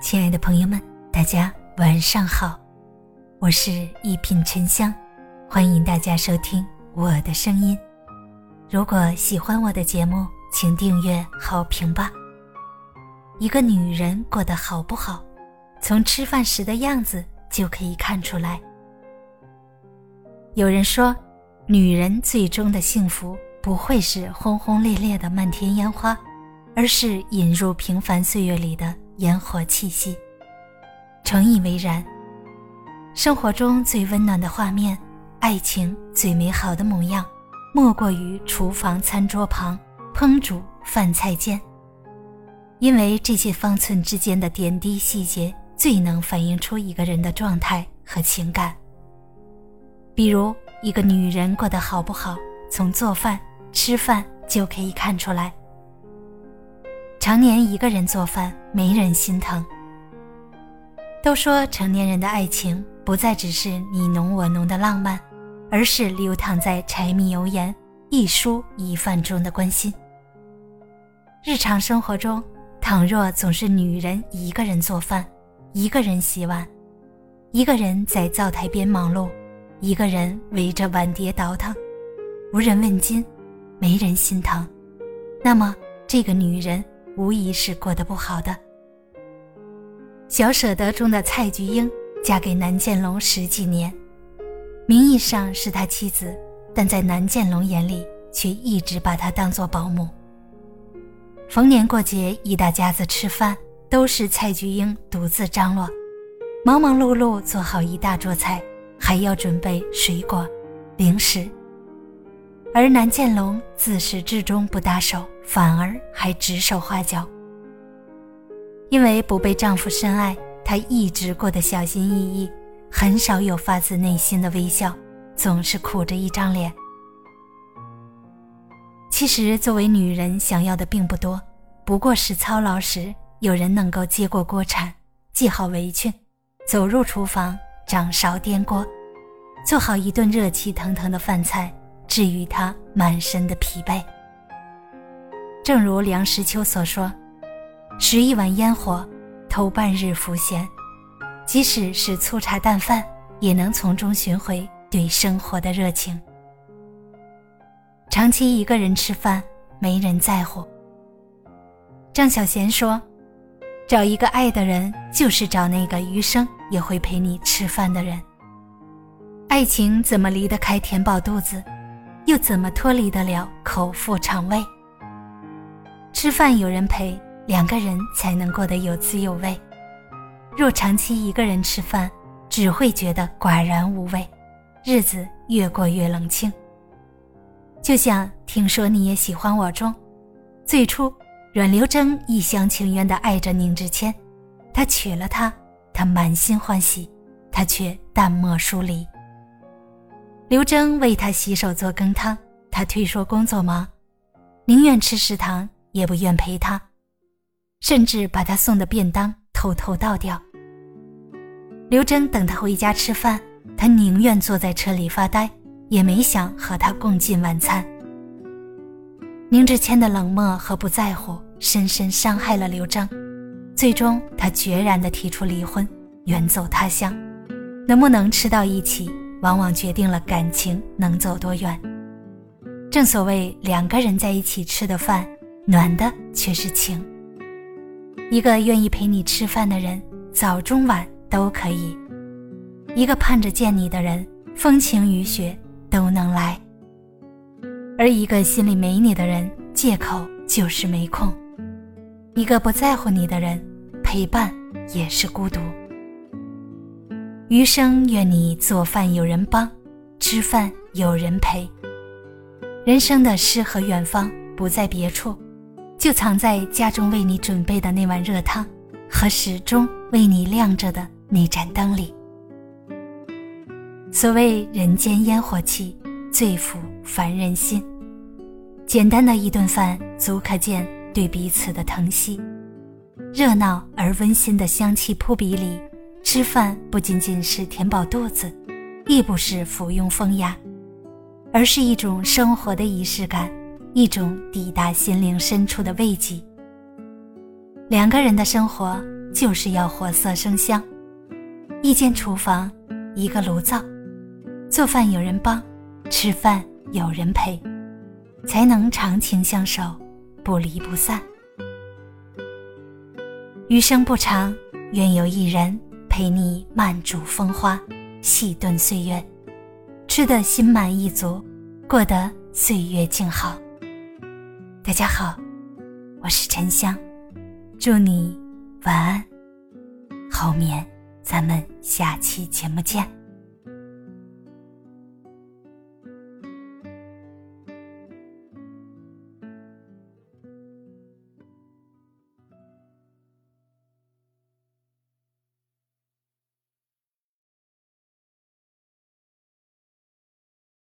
亲爱的朋友们，大家晚上好，我是一品沉香，欢迎大家收听我的声音。如果喜欢我的节目，请订阅好评吧。一个女人过得好不好，从吃饭时的样子就可以看出来。有人说，女人最终的幸福不会是轰轰烈烈的漫天烟花，而是引入平凡岁月里的。烟火气息，诚以为然。生活中最温暖的画面，爱情最美好的模样，莫过于厨房餐桌旁烹煮饭菜间。因为这些方寸之间的点滴细节，最能反映出一个人的状态和情感。比如，一个女人过得好不好，从做饭、吃饭就可以看出来。常年一个人做饭，没人心疼。都说成年人的爱情不再只是你侬我侬的浪漫，而是流淌在柴米油盐、一蔬一饭中的关心。日常生活中，倘若总是女人一个人做饭，一个人洗碗，一个人在灶台边忙碌，一个人围着碗碟倒腾，无人问津，没人心疼，那么这个女人。无疑是过得不好的。小舍得中的蔡菊英嫁给南建龙十几年，名义上是他妻子，但在南建龙眼里却一直把她当作保姆。逢年过节一大家子吃饭，都是蔡菊英独自张罗，忙忙碌碌做好一大桌菜，还要准备水果、零食。而南建龙自始至终不搭手，反而还指手画脚。因为不被丈夫深爱，她一直过得小心翼翼，很少有发自内心的微笑，总是苦着一张脸。其实，作为女人，想要的并不多，不过是操劳时有人能够接过锅铲，系好围裙，走入厨房，掌勺颠锅，做好一顿热气腾腾的饭菜。治愈他满身的疲惫。正如梁实秋所说：“食一碗烟火，偷半日浮闲，即使是粗茶淡饭，也能从中寻回对生活的热情。”长期一个人吃饭，没人在乎。张小娴说：“找一个爱的人，就是找那个余生也会陪你吃饭的人。爱情怎么离得开填饱肚子？”又怎么脱离得了口腹肠胃？吃饭有人陪，两个人才能过得有滋有味。若长期一个人吃饭，只会觉得寡然无味，日子越过越冷清。就像《听说你也喜欢我》中，最初阮流筝一厢情愿地爱着宁志谦，他娶了她，他满心欢喜，他却淡漠疏离。刘征为他洗手做羹汤，他推说工作忙，宁愿吃食堂也不愿陪他，甚至把他送的便当偷偷倒掉。刘征等他回家吃饭，他宁愿坐在车里发呆，也没想和他共进晚餐。宁志谦的冷漠和不在乎，深深伤害了刘征，最终他决然地提出离婚，远走他乡。能不能吃到一起？往往决定了感情能走多远。正所谓两个人在一起吃的饭，暖的却是情。一个愿意陪你吃饭的人，早中晚都可以；一个盼着见你的人，风晴雨雪都能来。而一个心里没你的人，借口就是没空；一个不在乎你的人，陪伴也是孤独。余生愿你做饭有人帮，吃饭有人陪。人生的诗和远方不在别处，就藏在家中为你准备的那碗热汤和始终为你亮着的那盏灯里。所谓人间烟火气，最抚凡人心。简单的一顿饭，足可见对彼此的疼惜。热闹而温馨的香气扑鼻里。吃饭不仅仅是填饱肚子，亦不是附庸风雅，而是一种生活的仪式感，一种抵达心灵深处的慰藉。两个人的生活就是要活色生香。一间厨房，一个炉灶，做饭有人帮，吃饭有人陪，才能长情相守，不离不散。余生不长，愿有一人陪你慢煮风花，细炖岁月，吃得心满意足，过得岁月静好。大家好，我是沉香。祝你晚安，后面。咱们下期节目见。